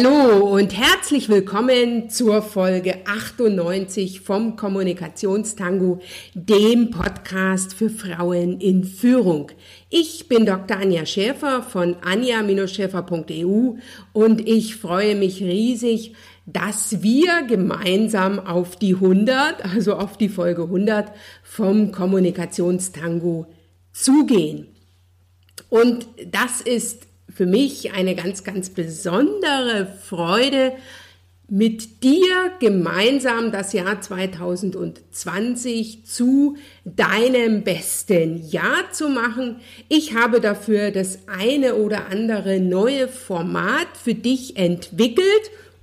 Hallo und herzlich willkommen zur Folge 98 vom Kommunikationstango, dem Podcast für Frauen in Führung. Ich bin Dr. Anja Schäfer von anja-schäfer.eu und ich freue mich riesig, dass wir gemeinsam auf die 100, also auf die Folge 100 vom Kommunikationstango zugehen. Und das ist für mich eine ganz, ganz besondere Freude, mit dir gemeinsam das Jahr 2020 zu deinem besten Jahr zu machen. Ich habe dafür das eine oder andere neue Format für dich entwickelt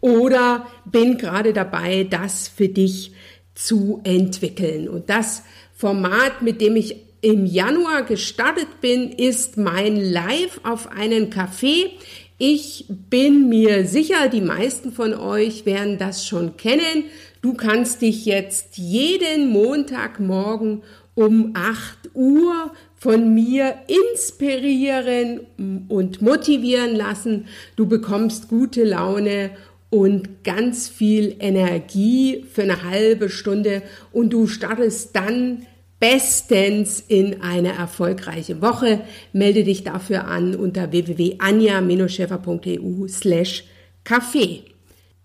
oder bin gerade dabei, das für dich zu entwickeln. Und das Format, mit dem ich im Januar gestartet bin, ist mein Live auf einen Kaffee. Ich bin mir sicher, die meisten von euch werden das schon kennen. Du kannst dich jetzt jeden Montagmorgen um 8 Uhr von mir inspirieren und motivieren lassen. Du bekommst gute Laune und ganz viel Energie für eine halbe Stunde und du startest dann bestens in eine erfolgreiche Woche. Melde dich dafür an unter www.anja-schäfer.eu slash Kaffee.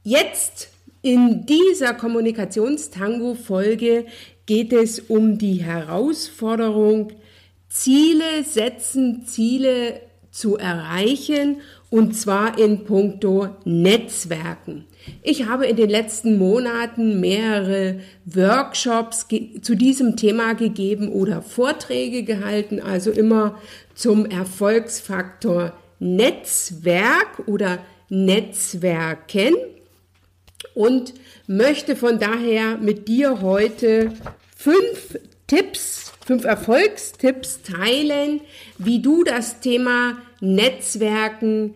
Jetzt in dieser Kommunikationstango-Folge geht es um die Herausforderung, Ziele setzen, Ziele zu erreichen und zwar in puncto Netzwerken. Ich habe in den letzten Monaten mehrere Workshops zu diesem Thema gegeben oder Vorträge gehalten, also immer zum Erfolgsfaktor Netzwerk oder Netzwerken. Und möchte von daher mit dir heute fünf Tipps, fünf Erfolgstipps teilen, wie du das Thema Netzwerken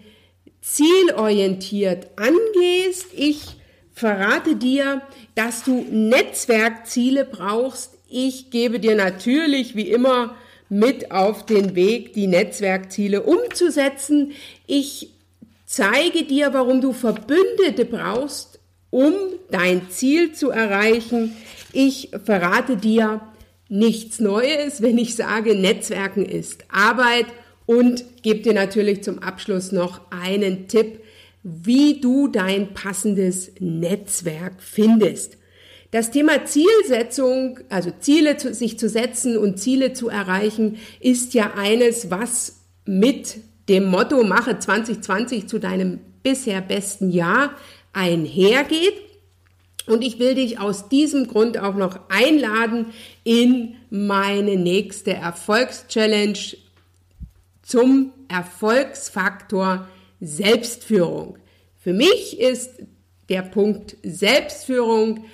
zielorientiert angehst. Ich verrate dir, dass du Netzwerkziele brauchst. Ich gebe dir natürlich wie immer mit auf den Weg, die Netzwerkziele umzusetzen. Ich zeige dir, warum du Verbündete brauchst, um dein Ziel zu erreichen. Ich verrate dir nichts Neues, wenn ich sage, Netzwerken ist Arbeit und gebe dir natürlich zum Abschluss noch einen Tipp, wie du dein passendes Netzwerk findest. Das Thema Zielsetzung, also Ziele zu, sich zu setzen und Ziele zu erreichen, ist ja eines, was mit dem Motto Mache 2020 zu deinem bisher besten Jahr einhergeht. Und ich will dich aus diesem Grund auch noch einladen in meine nächste Erfolgschallenge zum Erfolgsfaktor Selbstführung. Für mich ist der Punkt Selbstführung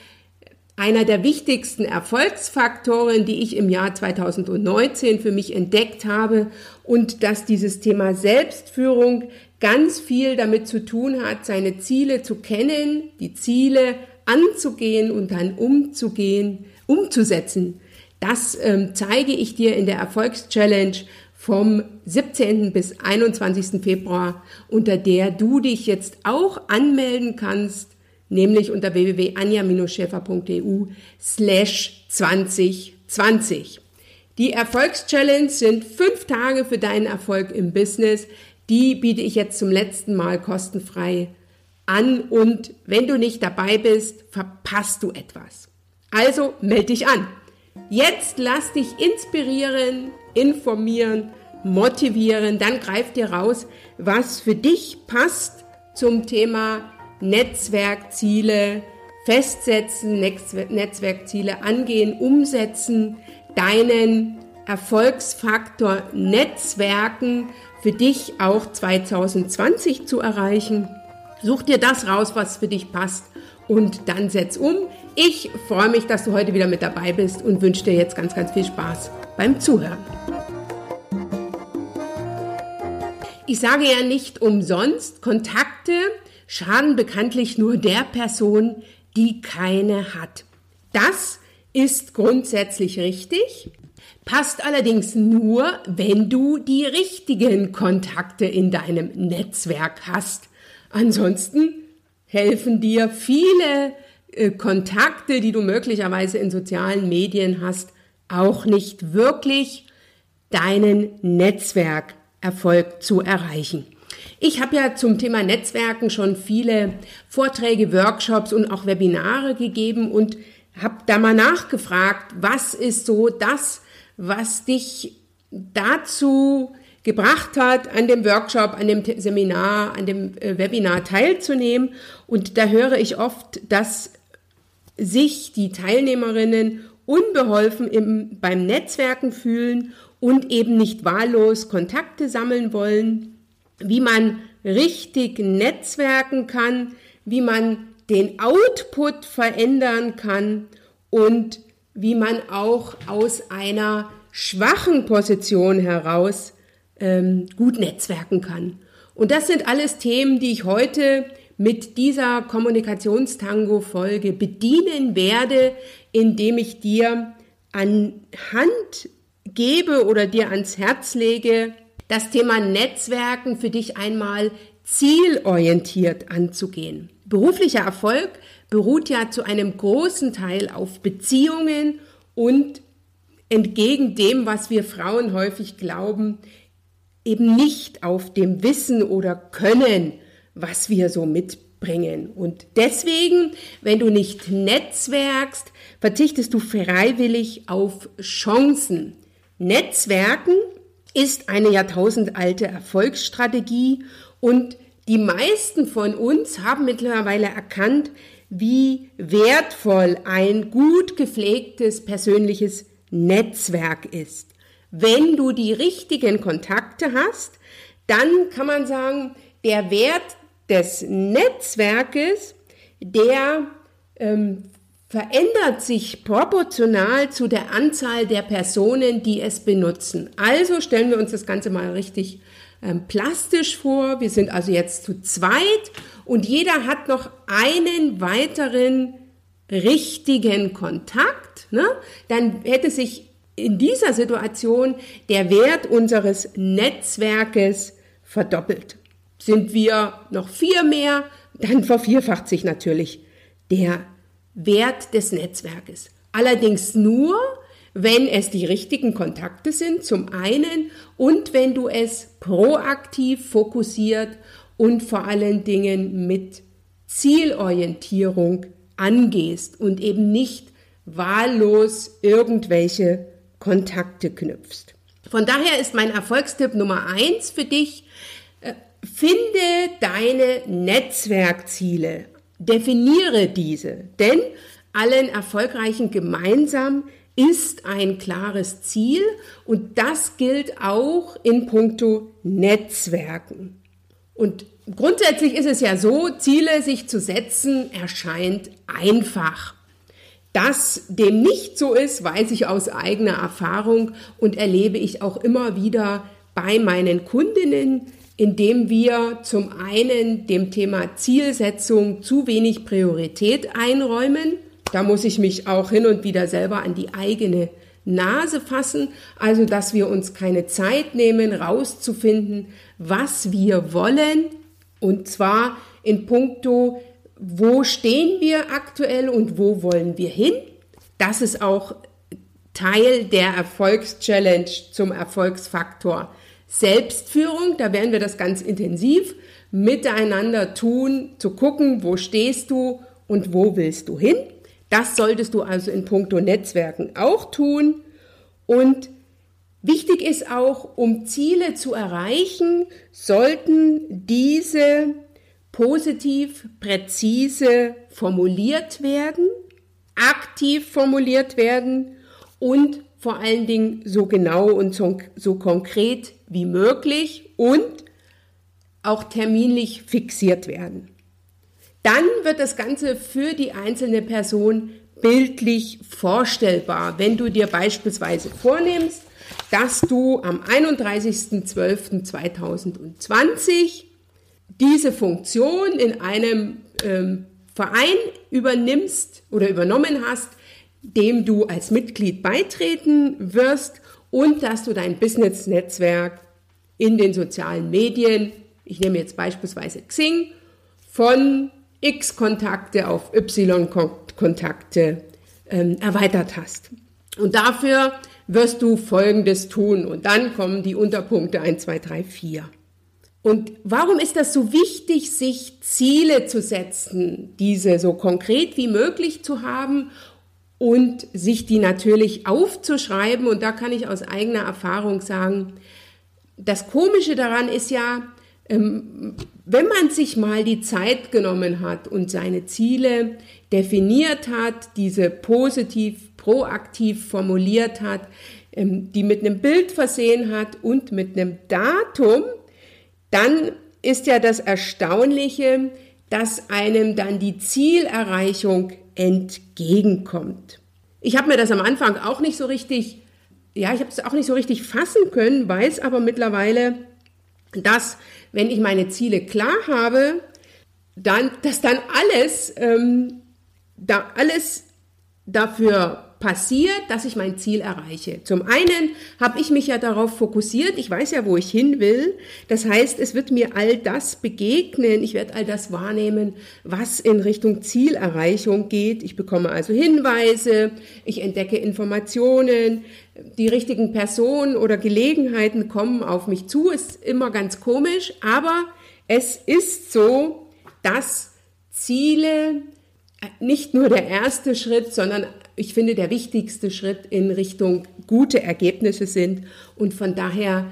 einer der wichtigsten Erfolgsfaktoren, die ich im Jahr 2019 für mich entdeckt habe und dass dieses Thema Selbstführung ganz viel damit zu tun hat, seine Ziele zu kennen, die Ziele anzugehen und dann umzugehen, umzusetzen. Das ähm, zeige ich dir in der Erfolgschallenge vom 17. bis 21. Februar, unter der du dich jetzt auch anmelden kannst, nämlich unter www.anja-schäfer.eu slash 2020. Die Erfolgschallenge sind fünf Tage für deinen Erfolg im Business. Die biete ich jetzt zum letzten Mal kostenfrei an und wenn du nicht dabei bist, verpasst du etwas. Also melde dich an. Jetzt lass dich inspirieren, informieren, motivieren, dann greif dir raus, was für dich passt zum Thema Netzwerkziele, festsetzen, Netzwerkziele angehen, umsetzen, deinen Erfolgsfaktor Netzwerken für dich auch 2020 zu erreichen. Such dir das raus, was für dich passt und dann setz um. Ich freue mich, dass du heute wieder mit dabei bist und wünsche dir jetzt ganz, ganz viel Spaß beim Zuhören. Ich sage ja nicht umsonst, Kontakte schaden bekanntlich nur der Person, die keine hat. Das ist grundsätzlich richtig, passt allerdings nur, wenn du die richtigen Kontakte in deinem Netzwerk hast. Ansonsten helfen dir viele äh, Kontakte, die du möglicherweise in sozialen Medien hast, auch nicht wirklich deinen Netzwerkerfolg zu erreichen. Ich habe ja zum Thema Netzwerken schon viele Vorträge, Workshops und auch Webinare gegeben und habe da mal nachgefragt, was ist so das, was dich dazu gebracht hat, an dem Workshop, an dem Seminar, an dem äh, Webinar teilzunehmen. Und da höre ich oft, dass sich die Teilnehmerinnen unbeholfen im, beim Netzwerken fühlen und eben nicht wahllos Kontakte sammeln wollen, wie man richtig netzwerken kann, wie man den Output verändern kann und wie man auch aus einer schwachen Position heraus ähm, gut netzwerken kann. Und das sind alles Themen, die ich heute mit dieser Kommunikationstango-Folge bedienen werde, indem ich dir anhand gebe oder dir ans Herz lege, das Thema Netzwerken für dich einmal zielorientiert anzugehen. Beruflicher Erfolg beruht ja zu einem großen Teil auf Beziehungen und entgegen dem, was wir Frauen häufig glauben, eben nicht auf dem Wissen oder Können, was wir so mitbringen. Und deswegen, wenn du nicht netzwerkst, verzichtest du freiwillig auf Chancen. Netzwerken ist eine jahrtausendalte Erfolgsstrategie und die meisten von uns haben mittlerweile erkannt, wie wertvoll ein gut gepflegtes persönliches Netzwerk ist. Wenn du die richtigen Kontakte hast, dann kann man sagen, der Wert des Netzwerkes, der ähm, verändert sich proportional zu der Anzahl der Personen, die es benutzen. Also stellen wir uns das Ganze mal richtig ähm, plastisch vor. Wir sind also jetzt zu zweit und jeder hat noch einen weiteren richtigen Kontakt. Ne? Dann hätte sich in dieser Situation der Wert unseres Netzwerkes verdoppelt. Sind wir noch vier mehr, dann vervierfacht sich natürlich der Wert des Netzwerkes. Allerdings nur, wenn es die richtigen Kontakte sind, zum einen, und wenn du es proaktiv, fokussiert und vor allen Dingen mit Zielorientierung angehst und eben nicht wahllos irgendwelche Kontakte knüpfst. Von daher ist mein Erfolgstipp Nummer eins für dich, finde deine Netzwerkziele, definiere diese, denn allen Erfolgreichen gemeinsam ist ein klares Ziel und das gilt auch in puncto Netzwerken. Und grundsätzlich ist es ja so, Ziele sich zu setzen erscheint einfach. Dass dem nicht so ist, weiß ich aus eigener Erfahrung und erlebe ich auch immer wieder bei meinen Kundinnen, indem wir zum einen dem Thema Zielsetzung zu wenig Priorität einräumen. Da muss ich mich auch hin und wieder selber an die eigene Nase fassen, also dass wir uns keine Zeit nehmen, rauszufinden, was wir wollen, und zwar in puncto wo stehen wir aktuell und wo wollen wir hin. Das ist auch Teil der Erfolgschallenge zum Erfolgsfaktor Selbstführung. Da werden wir das ganz intensiv miteinander tun, zu gucken, wo stehst du und wo willst du hin. Das solltest du also in puncto Netzwerken auch tun. Und wichtig ist auch, um Ziele zu erreichen, sollten diese positiv, präzise formuliert werden, aktiv formuliert werden und vor allen Dingen so genau und so, so konkret wie möglich und auch terminlich fixiert werden. Dann wird das Ganze für die einzelne Person bildlich vorstellbar. Wenn du dir beispielsweise vornimmst, dass du am 31.12.2020 diese Funktion in einem ähm, Verein übernimmst oder übernommen hast, dem du als Mitglied beitreten wirst und dass du dein Business-Netzwerk in den sozialen Medien, ich nehme jetzt beispielsweise Xing, von X Kontakte auf Y Kontakte ähm, erweitert hast. Und dafür wirst du Folgendes tun. Und dann kommen die Unterpunkte 1, 2, 3, 4. Und warum ist das so wichtig, sich Ziele zu setzen, diese so konkret wie möglich zu haben und sich die natürlich aufzuschreiben? Und da kann ich aus eigener Erfahrung sagen, das Komische daran ist ja, ähm, wenn man sich mal die Zeit genommen hat und seine Ziele definiert hat, diese positiv, proaktiv formuliert hat, ähm, die mit einem Bild versehen hat und mit einem Datum, dann ist ja das Erstaunliche, dass einem dann die Zielerreichung entgegenkommt. Ich habe mir das am Anfang auch nicht so richtig, ja, ich habe es auch nicht so richtig fassen können, weiß aber mittlerweile, dass wenn ich meine Ziele klar habe, dann, dass dann alles, ähm, da alles dafür passiert, dass ich mein Ziel erreiche. Zum einen habe ich mich ja darauf fokussiert, ich weiß ja, wo ich hin will. Das heißt, es wird mir all das begegnen, ich werde all das wahrnehmen, was in Richtung Zielerreichung geht. Ich bekomme also Hinweise, ich entdecke Informationen, die richtigen Personen oder Gelegenheiten kommen auf mich zu. Ist immer ganz komisch, aber es ist so, dass Ziele nicht nur der erste Schritt, sondern ich finde, der wichtigste Schritt in Richtung gute Ergebnisse sind. Und von daher,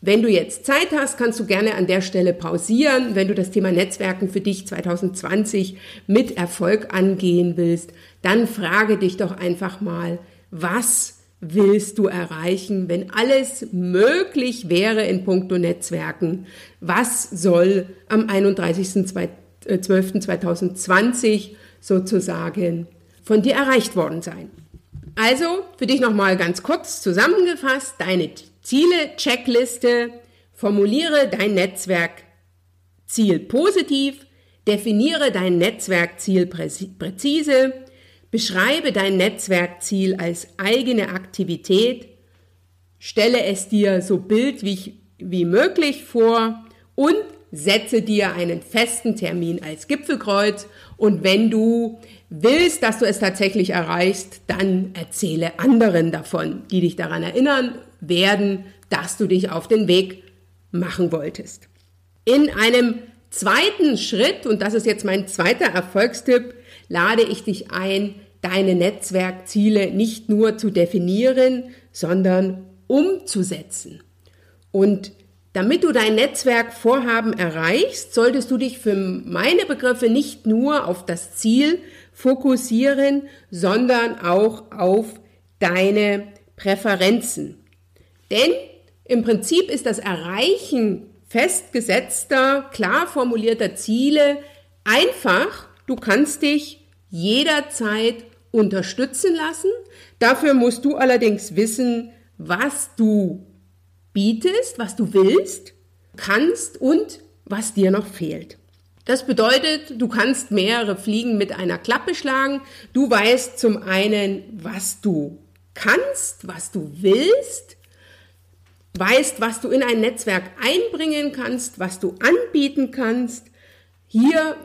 wenn du jetzt Zeit hast, kannst du gerne an der Stelle pausieren. Wenn du das Thema Netzwerken für dich 2020 mit Erfolg angehen willst, dann frage dich doch einfach mal, was willst du erreichen, wenn alles möglich wäre in puncto Netzwerken? Was soll am 31.12.2020 sozusagen von dir erreicht worden sein. Also für dich nochmal ganz kurz zusammengefasst, deine Ziele-Checkliste, formuliere dein Netzwerkziel positiv, definiere dein Netzwerkziel präzise, beschreibe dein Netzwerkziel als eigene Aktivität, stelle es dir so bildlich wie möglich vor und setze dir einen festen Termin als Gipfelkreuz. Und wenn du willst, dass du es tatsächlich erreichst, dann erzähle anderen davon, die dich daran erinnern werden, dass du dich auf den Weg machen wolltest. In einem zweiten Schritt, und das ist jetzt mein zweiter Erfolgstipp, lade ich dich ein, deine Netzwerkziele nicht nur zu definieren, sondern umzusetzen. Und damit du dein Netzwerkvorhaben erreichst, solltest du dich für meine Begriffe nicht nur auf das Ziel fokussieren, sondern auch auf deine Präferenzen. Denn im Prinzip ist das Erreichen festgesetzter, klar formulierter Ziele einfach. Du kannst dich jederzeit unterstützen lassen. Dafür musst du allerdings wissen, was du bietest, was du willst, kannst und was dir noch fehlt. Das bedeutet, du kannst mehrere Fliegen mit einer Klappe schlagen. Du weißt zum einen, was du kannst, was du willst, weißt, was du in ein Netzwerk einbringen kannst, was du anbieten kannst. Hier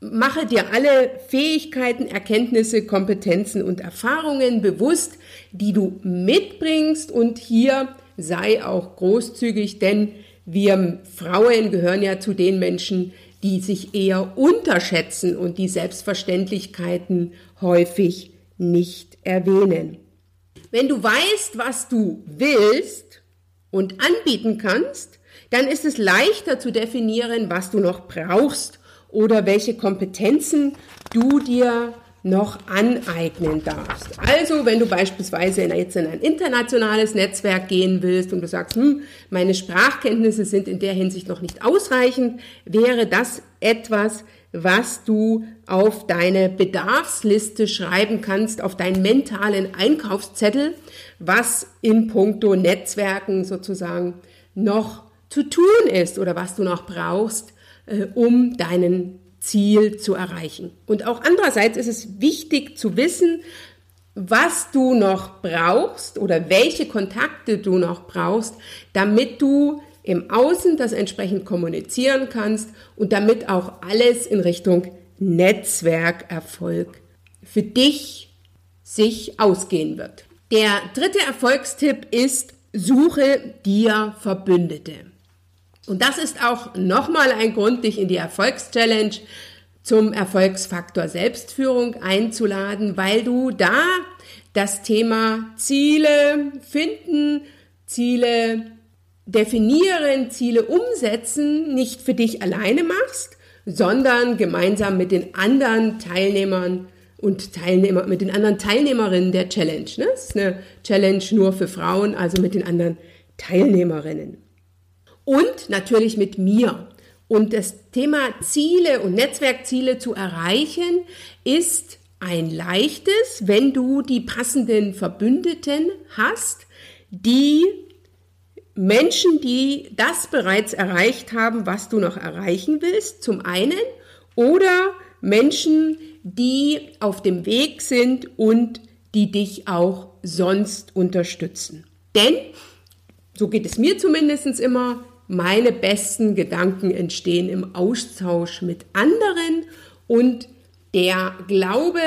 mache dir alle Fähigkeiten, Erkenntnisse, Kompetenzen und Erfahrungen bewusst, die du mitbringst und hier sei auch großzügig, denn wir Frauen gehören ja zu den Menschen, die sich eher unterschätzen und die Selbstverständlichkeiten häufig nicht erwähnen. Wenn du weißt, was du willst und anbieten kannst, dann ist es leichter zu definieren, was du noch brauchst oder welche Kompetenzen du dir noch aneignen darfst. Also, wenn du beispielsweise jetzt in ein internationales Netzwerk gehen willst und du sagst, hm, meine Sprachkenntnisse sind in der Hinsicht noch nicht ausreichend, wäre das etwas, was du auf deine Bedarfsliste schreiben kannst, auf deinen mentalen Einkaufszettel, was in puncto Netzwerken sozusagen noch zu tun ist oder was du noch brauchst, äh, um deinen Ziel zu erreichen. Und auch andererseits ist es wichtig zu wissen, was du noch brauchst oder welche Kontakte du noch brauchst, damit du im Außen das entsprechend kommunizieren kannst und damit auch alles in Richtung Netzwerkerfolg für dich sich ausgehen wird. Der dritte Erfolgstipp ist, suche dir Verbündete. Und das ist auch nochmal ein Grund, dich in die Erfolgschallenge zum Erfolgsfaktor Selbstführung einzuladen, weil du da das Thema Ziele finden, Ziele definieren, Ziele umsetzen nicht für dich alleine machst, sondern gemeinsam mit den anderen Teilnehmern und Teilnehmer, mit den anderen Teilnehmerinnen der Challenge. Ne? Das ist eine Challenge nur für Frauen, also mit den anderen Teilnehmerinnen. Und natürlich mit mir. Und das Thema Ziele und Netzwerkziele zu erreichen ist ein leichtes, wenn du die passenden Verbündeten hast, die Menschen, die das bereits erreicht haben, was du noch erreichen willst, zum einen, oder Menschen, die auf dem Weg sind und die dich auch sonst unterstützen. Denn, so geht es mir zumindest immer, meine besten Gedanken entstehen im Austausch mit anderen und der Glaube,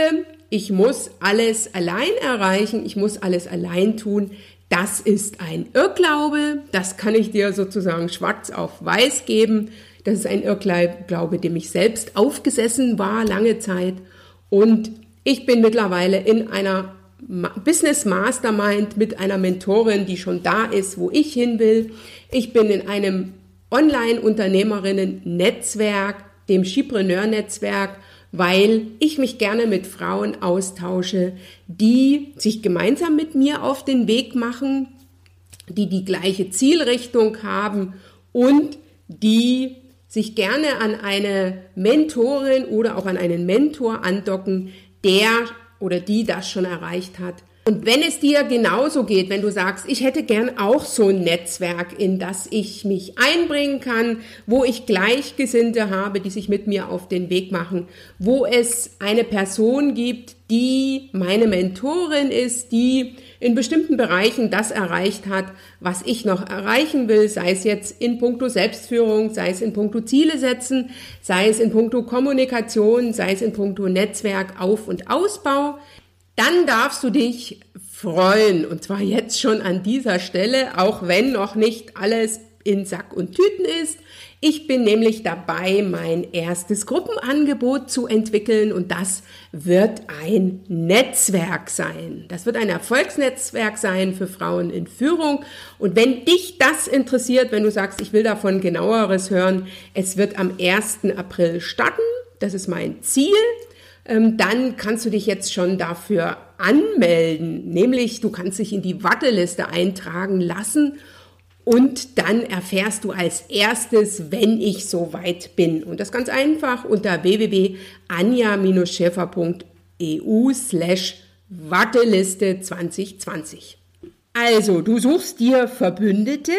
ich muss alles allein erreichen, ich muss alles allein tun, das ist ein Irrglaube, das kann ich dir sozusagen schwarz auf weiß geben. Das ist ein Irrglaube, dem ich selbst aufgesessen war lange Zeit. Und ich bin mittlerweile in einer Business Mastermind mit einer Mentorin, die schon da ist, wo ich hin will. Ich bin in einem Online-Unternehmerinnen-Netzwerk, dem Skipreneur-Netzwerk, weil ich mich gerne mit Frauen austausche, die sich gemeinsam mit mir auf den Weg machen, die die gleiche Zielrichtung haben und die sich gerne an eine Mentorin oder auch an einen Mentor andocken, der oder die das schon erreicht hat. Und wenn es dir genauso geht, wenn du sagst, ich hätte gern auch so ein Netzwerk, in das ich mich einbringen kann, wo ich Gleichgesinnte habe, die sich mit mir auf den Weg machen, wo es eine Person gibt, die meine Mentorin ist, die in bestimmten Bereichen das erreicht hat, was ich noch erreichen will, sei es jetzt in puncto Selbstführung, sei es in puncto Ziele setzen, sei es in puncto Kommunikation, sei es in puncto Netzwerk, Auf- und Ausbau, dann darfst du dich freuen. Und zwar jetzt schon an dieser Stelle, auch wenn noch nicht alles in Sack und Tüten ist. Ich bin nämlich dabei, mein erstes Gruppenangebot zu entwickeln und das wird ein Netzwerk sein. Das wird ein Erfolgsnetzwerk sein für Frauen in Führung. Und wenn dich das interessiert, wenn du sagst, ich will davon genaueres hören, es wird am 1. April starten. Das ist mein Ziel. Ähm, dann kannst du dich jetzt schon dafür anmelden. Nämlich, du kannst dich in die Warteliste eintragen lassen und dann erfährst du als erstes, wenn ich soweit bin. Und das ganz einfach unter www.anja-schäfer.eu slash Warteliste 2020. Also, du suchst dir Verbündete.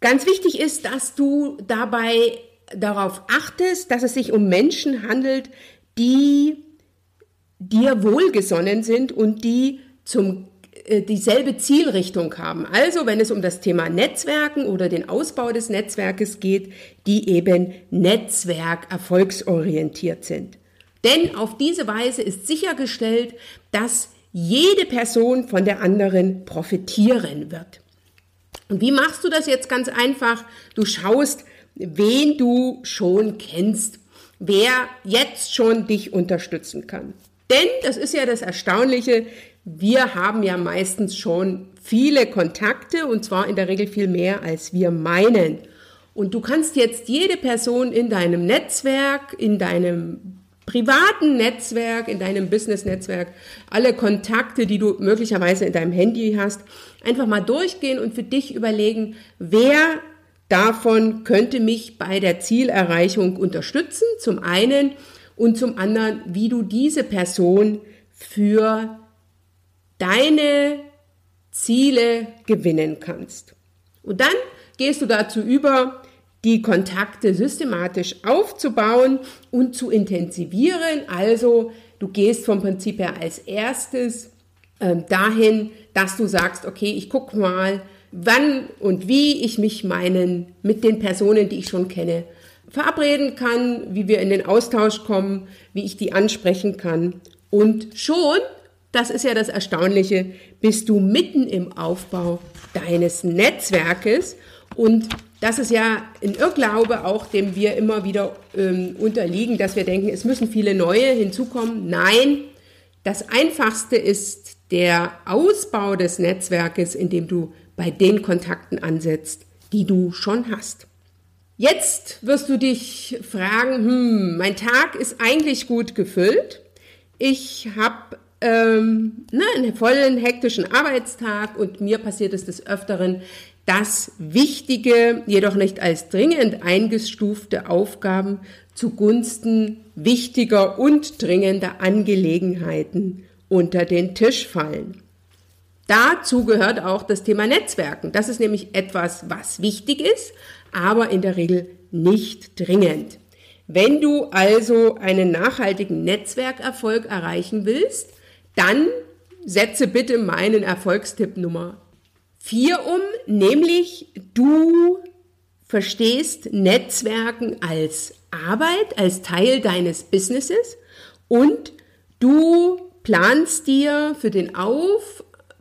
Ganz wichtig ist, dass du dabei darauf achtest, dass es sich um Menschen handelt, die dir wohlgesonnen sind und die zum äh, dieselbe Zielrichtung haben. Also wenn es um das Thema Netzwerken oder den Ausbau des Netzwerkes geht, die eben Netzwerk erfolgsorientiert sind. Denn auf diese Weise ist sichergestellt, dass jede Person von der anderen profitieren wird. Und wie machst du das jetzt ganz einfach? Du schaust, wen du schon kennst, wer jetzt schon dich unterstützen kann. Denn das ist ja das Erstaunliche, wir haben ja meistens schon viele Kontakte und zwar in der Regel viel mehr, als wir meinen. Und du kannst jetzt jede Person in deinem Netzwerk, in deinem privaten Netzwerk, in deinem Business-Netzwerk, alle Kontakte, die du möglicherweise in deinem Handy hast, einfach mal durchgehen und für dich überlegen, wer davon könnte mich bei der Zielerreichung unterstützen, zum einen, und zum anderen, wie du diese Person für deine Ziele gewinnen kannst. Und dann gehst du dazu über, die Kontakte systematisch aufzubauen und zu intensivieren. Also du gehst vom Prinzip her als erstes äh, dahin, dass du sagst, okay, ich gucke mal, wann und wie ich mich meinen, mit den Personen, die ich schon kenne, verabreden kann, wie wir in den Austausch kommen, wie ich die ansprechen kann. Und schon, das ist ja das Erstaunliche, bist du mitten im Aufbau deines Netzwerkes. Und das ist ja ein Irrglaube auch, dem wir immer wieder ähm, unterliegen, dass wir denken, es müssen viele neue hinzukommen. Nein, das Einfachste ist der Ausbau des Netzwerkes, indem du bei den Kontakten ansetzt, die du schon hast. Jetzt wirst du dich fragen, hm, mein Tag ist eigentlich gut gefüllt. Ich habe ähm, ne, einen vollen hektischen Arbeitstag und mir passiert es des Öfteren, dass wichtige, jedoch nicht als dringend eingestufte Aufgaben zugunsten wichtiger und dringender Angelegenheiten unter den Tisch fallen. Dazu gehört auch das Thema Netzwerken. Das ist nämlich etwas, was wichtig ist, aber in der Regel nicht dringend. Wenn du also einen nachhaltigen Netzwerkerfolg erreichen willst, dann setze bitte meinen Erfolgstipp Nummer 4 um, nämlich du verstehst Netzwerken als Arbeit, als Teil deines Businesses und du planst dir für den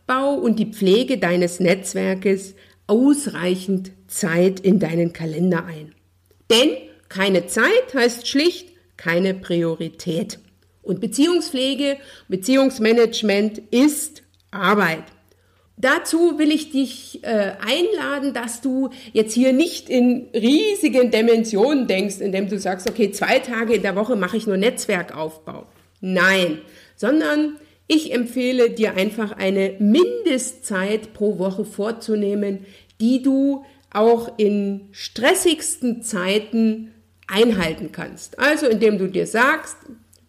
Aufbau und die Pflege deines Netzwerkes ausreichend Zeit in deinen Kalender ein. Denn keine Zeit heißt schlicht keine Priorität. Und Beziehungspflege, Beziehungsmanagement ist Arbeit. Dazu will ich dich äh, einladen, dass du jetzt hier nicht in riesigen Dimensionen denkst, indem du sagst, okay, zwei Tage in der Woche mache ich nur Netzwerkaufbau. Nein, sondern ich empfehle dir einfach eine Mindestzeit pro Woche vorzunehmen, die du auch in stressigsten Zeiten einhalten kannst. Also indem du dir sagst,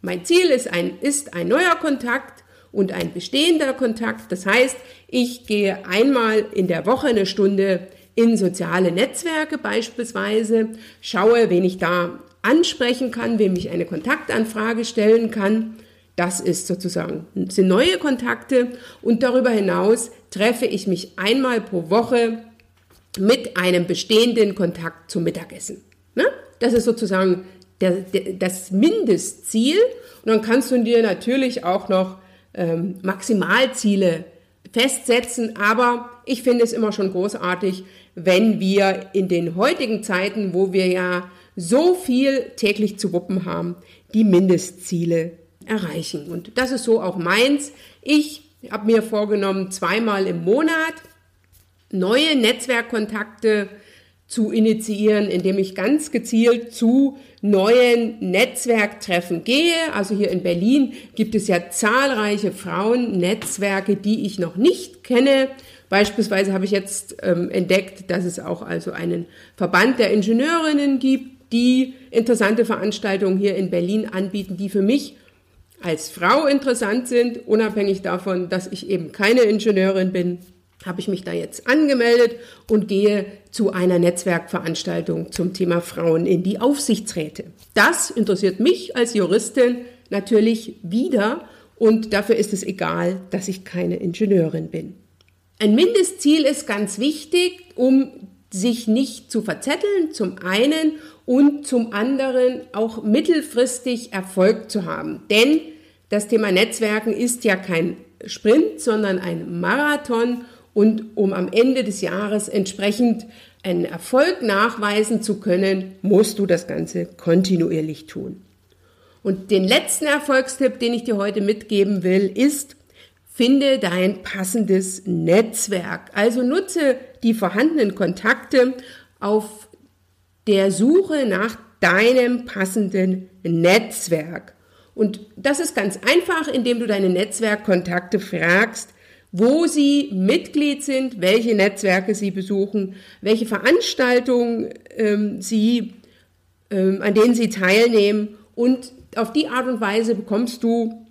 mein Ziel ist ein, ist ein neuer Kontakt, und ein bestehender Kontakt. Das heißt, ich gehe einmal in der Woche eine Stunde in soziale Netzwerke beispielsweise, schaue, wen ich da ansprechen kann, wem ich eine Kontaktanfrage stellen kann. Das ist sozusagen, sind neue Kontakte und darüber hinaus treffe ich mich einmal pro Woche mit einem bestehenden Kontakt zum Mittagessen. Ne? Das ist sozusagen der, der, das Mindestziel. Und dann kannst du dir natürlich auch noch ähm, Maximalziele festsetzen, aber ich finde es immer schon großartig, wenn wir in den heutigen Zeiten, wo wir ja so viel täglich zu wuppen haben, die Mindestziele erreichen. Und das ist so auch meins. Ich habe mir vorgenommen, zweimal im Monat neue Netzwerkkontakte zu initiieren, indem ich ganz gezielt zu neuen Netzwerktreffen gehe. Also hier in Berlin gibt es ja zahlreiche Frauennetzwerke, die ich noch nicht kenne. Beispielsweise habe ich jetzt ähm, entdeckt, dass es auch also einen Verband der Ingenieurinnen gibt, die interessante Veranstaltungen hier in Berlin anbieten, die für mich als Frau interessant sind, unabhängig davon, dass ich eben keine Ingenieurin bin habe ich mich da jetzt angemeldet und gehe zu einer Netzwerkveranstaltung zum Thema Frauen in die Aufsichtsräte. Das interessiert mich als Juristin natürlich wieder und dafür ist es egal, dass ich keine Ingenieurin bin. Ein Mindestziel ist ganz wichtig, um sich nicht zu verzetteln, zum einen und zum anderen auch mittelfristig Erfolg zu haben. Denn das Thema Netzwerken ist ja kein Sprint, sondern ein Marathon und um am Ende des Jahres entsprechend einen Erfolg nachweisen zu können, musst du das Ganze kontinuierlich tun. Und den letzten Erfolgstipp, den ich dir heute mitgeben will, ist, finde dein passendes Netzwerk. Also nutze die vorhandenen Kontakte auf der Suche nach deinem passenden Netzwerk. Und das ist ganz einfach, indem du deine Netzwerkkontakte fragst, wo Sie Mitglied sind, welche Netzwerke Sie besuchen, welche Veranstaltungen ähm, Sie, ähm, an denen Sie teilnehmen. Und auf die Art und Weise bekommst du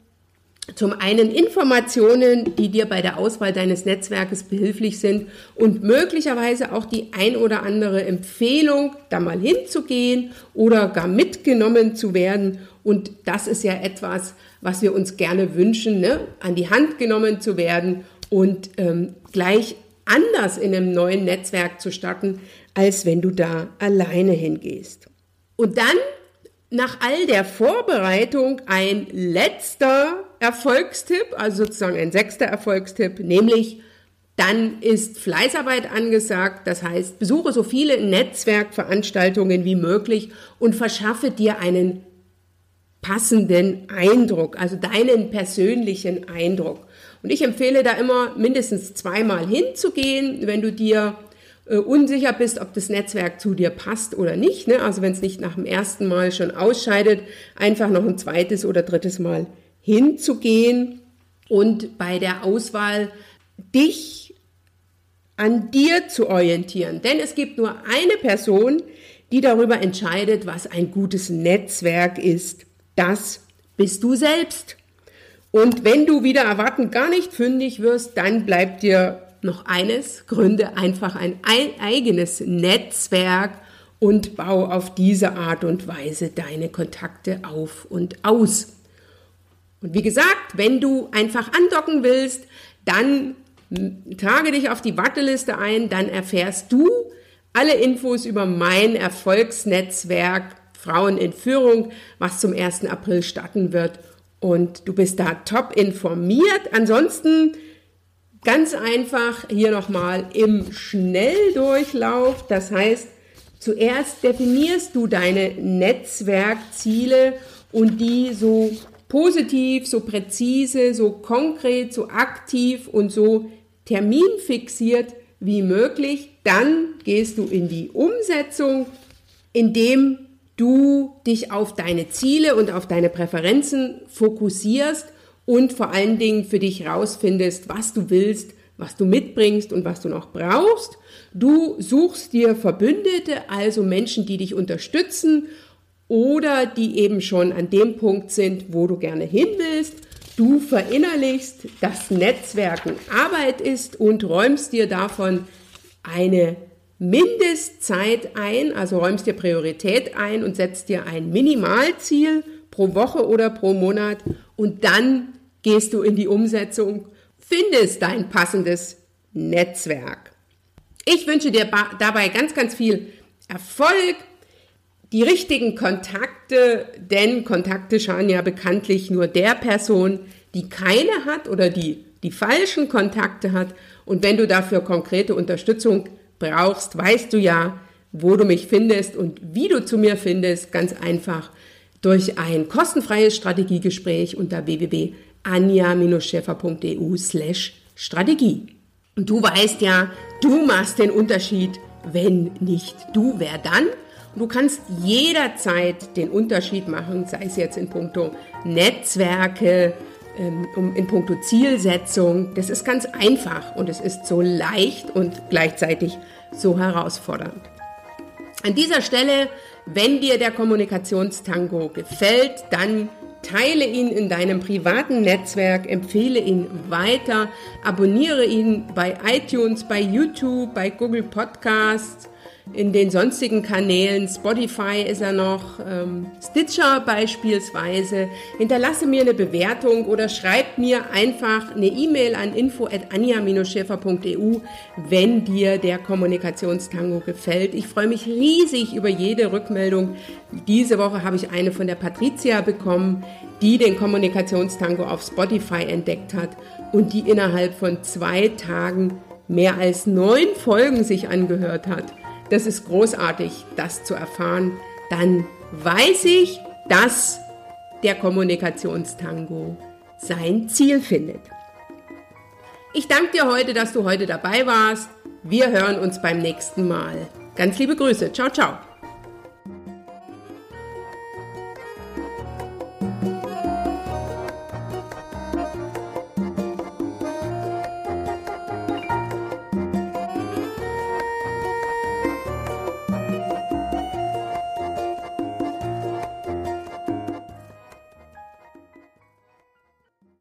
zum einen Informationen, die dir bei der Auswahl deines Netzwerkes behilflich sind und möglicherweise auch die ein oder andere Empfehlung, da mal hinzugehen oder gar mitgenommen zu werden. Und das ist ja etwas, was wir uns gerne wünschen, ne? an die Hand genommen zu werden und ähm, gleich anders in einem neuen Netzwerk zu starten, als wenn du da alleine hingehst. Und dann nach all der Vorbereitung ein letzter Erfolgstipp, also sozusagen ein sechster Erfolgstipp, nämlich dann ist Fleißarbeit angesagt, das heißt, besuche so viele Netzwerkveranstaltungen wie möglich und verschaffe dir einen passenden Eindruck, also deinen persönlichen Eindruck. Und ich empfehle da immer mindestens zweimal hinzugehen, wenn du dir äh, unsicher bist, ob das Netzwerk zu dir passt oder nicht. Ne? Also wenn es nicht nach dem ersten Mal schon ausscheidet, einfach noch ein zweites oder drittes Mal hinzugehen und bei der Auswahl dich an dir zu orientieren. Denn es gibt nur eine Person, die darüber entscheidet, was ein gutes Netzwerk ist. Das bist du selbst. Und wenn du wieder erwarten gar nicht fündig wirst, dann bleibt dir noch eines, gründe einfach ein eigenes Netzwerk und bau auf diese Art und Weise deine Kontakte auf und aus. Und wie gesagt, wenn du einfach andocken willst, dann trage dich auf die Warteliste ein, dann erfährst du alle Infos über mein Erfolgsnetzwerk Frauen in Führung, was zum 1. April starten wird. Und du bist da top informiert. Ansonsten Ganz einfach hier nochmal im Schnelldurchlauf. Das heißt, zuerst definierst du deine Netzwerkziele und die so positiv, so präzise, so konkret, so aktiv und so terminfixiert wie möglich. Dann gehst du in die Umsetzung, indem du dich auf deine Ziele und auf deine Präferenzen fokussierst und vor allen Dingen für dich rausfindest, was du willst, was du mitbringst und was du noch brauchst. Du suchst dir Verbündete, also Menschen, die dich unterstützen oder die eben schon an dem Punkt sind, wo du gerne hin willst. Du verinnerlichst, dass Netzwerken Arbeit ist und räumst dir davon eine Mindestzeit ein, also räumst dir Priorität ein und setzt dir ein Minimalziel pro Woche oder pro Monat und dann gehst du in die Umsetzung, findest dein passendes Netzwerk. Ich wünsche dir dabei ganz, ganz viel Erfolg, die richtigen Kontakte, denn Kontakte schauen ja bekanntlich nur der Person, die keine hat oder die die falschen Kontakte hat. Und wenn du dafür konkrete Unterstützung brauchst, weißt du ja, wo du mich findest und wie du zu mir findest. Ganz einfach durch ein kostenfreies Strategiegespräch unter www.anja-schäfer.eu slash Strategie. Und du weißt ja, du machst den Unterschied, wenn nicht du, wer dann? Du kannst jederzeit den Unterschied machen, sei es jetzt in puncto Netzwerke, ähm, in puncto Zielsetzung. Das ist ganz einfach und es ist so leicht und gleichzeitig so herausfordernd. An dieser Stelle wenn dir der Kommunikationstango gefällt, dann teile ihn in deinem privaten Netzwerk, empfehle ihn weiter, abonniere ihn bei iTunes, bei YouTube, bei Google Podcasts in den sonstigen Kanälen, Spotify ist er noch, ähm, Stitcher beispielsweise. Hinterlasse mir eine Bewertung oder schreib mir einfach eine E-Mail an info@anja-schäfer.eu, wenn dir der Kommunikationstango gefällt. Ich freue mich riesig über jede Rückmeldung. Diese Woche habe ich eine von der Patricia bekommen, die den Kommunikationstango auf Spotify entdeckt hat und die innerhalb von zwei Tagen mehr als neun Folgen sich angehört hat. Das ist großartig, das zu erfahren. Dann weiß ich, dass der Kommunikationstango sein Ziel findet. Ich danke dir heute, dass du heute dabei warst. Wir hören uns beim nächsten Mal. Ganz liebe Grüße. Ciao, ciao.